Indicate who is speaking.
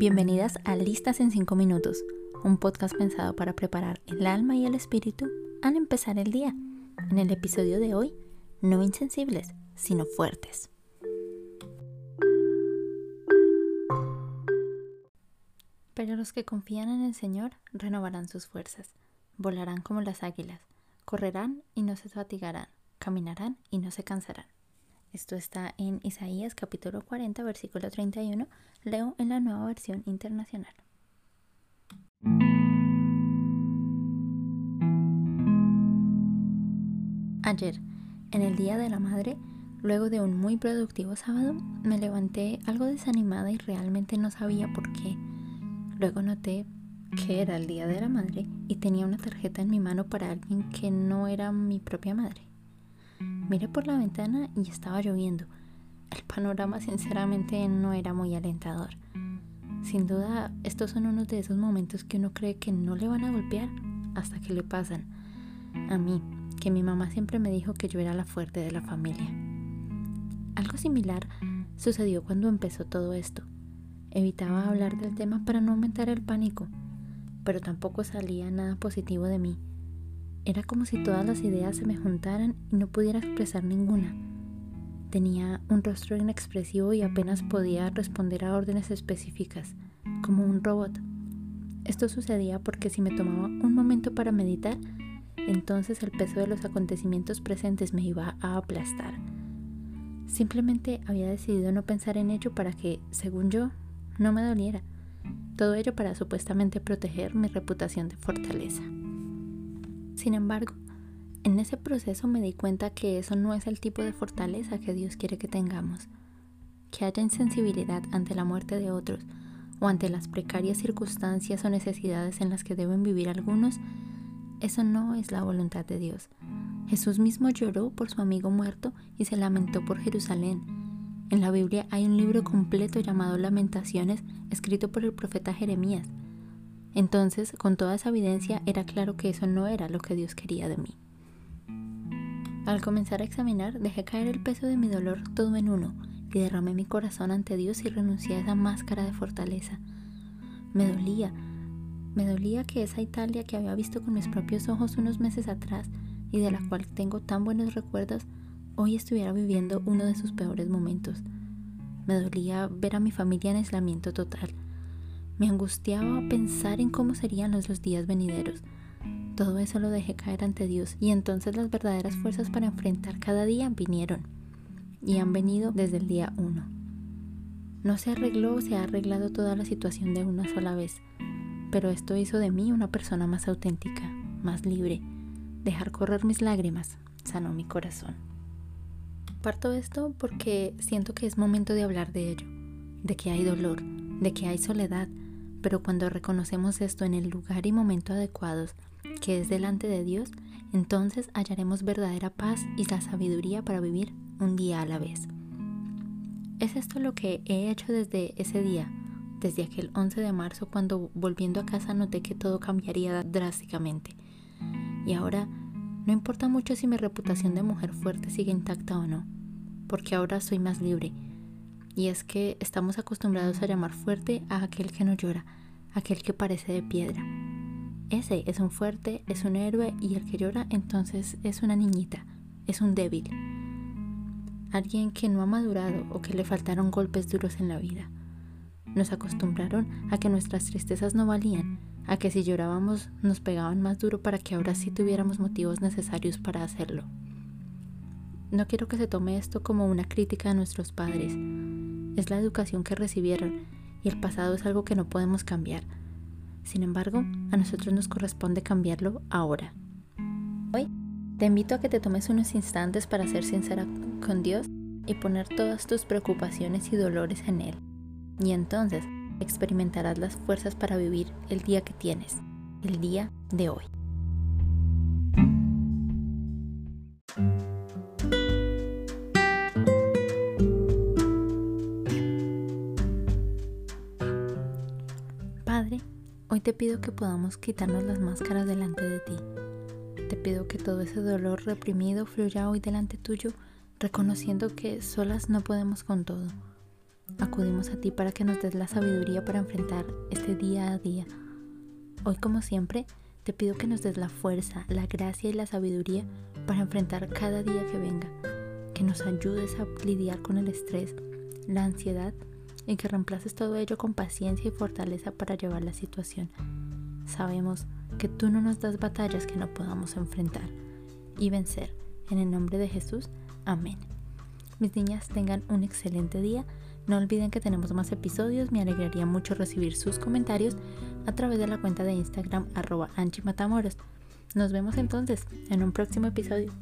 Speaker 1: Bienvenidas a Listas en 5 Minutos, un podcast pensado para preparar el alma y el espíritu al empezar el día. En el episodio de hoy, no insensibles, sino fuertes. Pero los que confían en el Señor renovarán sus fuerzas, volarán como las águilas, correrán y no se fatigarán, caminarán y no se cansarán. Esto está en Isaías capítulo 40, versículo 31. Leo en la nueva versión internacional. Ayer, en el Día de la Madre, luego de un muy productivo sábado, me levanté algo desanimada y realmente no sabía por qué. Luego noté que era el Día de la Madre y tenía una tarjeta en mi mano para alguien que no era mi propia madre. Miré por la ventana y estaba lloviendo. El panorama sinceramente no era muy alentador. Sin duda, estos son unos de esos momentos que uno cree que no le van a golpear hasta que le pasan. A mí, que mi mamá siempre me dijo que yo era la fuerte de la familia. Algo similar sucedió cuando empezó todo esto. Evitaba hablar del tema para no aumentar el pánico, pero tampoco salía nada positivo de mí. Era como si todas las ideas se me juntaran y no pudiera expresar ninguna. Tenía un rostro inexpresivo y apenas podía responder a órdenes específicas, como un robot. Esto sucedía porque si me tomaba un momento para meditar, entonces el peso de los acontecimientos presentes me iba a aplastar. Simplemente había decidido no pensar en ello para que, según yo, no me doliera. Todo ello para supuestamente proteger mi reputación de fortaleza. Sin embargo, en ese proceso me di cuenta que eso no es el tipo de fortaleza que Dios quiere que tengamos. Que haya insensibilidad ante la muerte de otros o ante las precarias circunstancias o necesidades en las que deben vivir algunos, eso no es la voluntad de Dios. Jesús mismo lloró por su amigo muerto y se lamentó por Jerusalén. En la Biblia hay un libro completo llamado Lamentaciones, escrito por el profeta Jeremías. Entonces, con toda esa evidencia, era claro que eso no era lo que Dios quería de mí. Al comenzar a examinar, dejé caer el peso de mi dolor todo en uno y derramé mi corazón ante Dios y renuncié a esa máscara de fortaleza. Me dolía, me dolía que esa Italia que había visto con mis propios ojos unos meses atrás y de la cual tengo tan buenos recuerdos, hoy estuviera viviendo uno de sus peores momentos. Me dolía ver a mi familia en aislamiento total me angustiaba pensar en cómo serían los, los días venideros. Todo eso lo dejé caer ante Dios y entonces las verdaderas fuerzas para enfrentar cada día vinieron y han venido desde el día uno. No se arregló o se ha arreglado toda la situación de una sola vez, pero esto hizo de mí una persona más auténtica, más libre. Dejar correr mis lágrimas sanó mi corazón. Parto esto porque siento que es momento de hablar de ello, de que hay dolor, de que hay soledad, pero cuando reconocemos esto en el lugar y momento adecuados, que es delante de Dios, entonces hallaremos verdadera paz y la sabiduría para vivir un día a la vez. Es esto lo que he hecho desde ese día, desde aquel 11 de marzo cuando volviendo a casa noté que todo cambiaría drásticamente. Y ahora no importa mucho si mi reputación de mujer fuerte sigue intacta o no, porque ahora soy más libre y es que estamos acostumbrados a llamar fuerte a aquel que no llora, aquel que parece de piedra. Ese es un fuerte, es un héroe y el que llora entonces es una niñita, es un débil. Alguien que no ha madurado o que le faltaron golpes duros en la vida. Nos acostumbraron a que nuestras tristezas no valían, a que si llorábamos nos pegaban más duro para que ahora sí tuviéramos motivos necesarios para hacerlo. No quiero que se tome esto como una crítica a nuestros padres, es la educación que recibieron y el pasado es algo que no podemos cambiar. Sin embargo, a nosotros nos corresponde cambiarlo ahora. Hoy te invito a que te tomes unos instantes para ser sincera con Dios y poner todas tus preocupaciones y dolores en Él. Y entonces experimentarás las fuerzas para vivir el día que tienes, el día de hoy. Hoy te pido que podamos quitarnos las máscaras delante de ti. Te pido que todo ese dolor reprimido fluya hoy delante tuyo, reconociendo que solas no podemos con todo. acudimos a ti para que nos des la sabiduría para enfrentar este día a día. Hoy, como siempre, te pido que nos des la fuerza, la gracia y la sabiduría para enfrentar cada día que venga, que nos ayudes a lidiar con el estrés, la ansiedad y que reemplaces todo ello con paciencia y fortaleza para llevar la situación. Sabemos que tú no nos das batallas que no podamos enfrentar y vencer. En el nombre de Jesús, amén. Mis niñas tengan un excelente día. No olviden que tenemos más episodios. Me alegraría mucho recibir sus comentarios a través de la cuenta de Instagram arroba. Nos vemos entonces en un próximo episodio.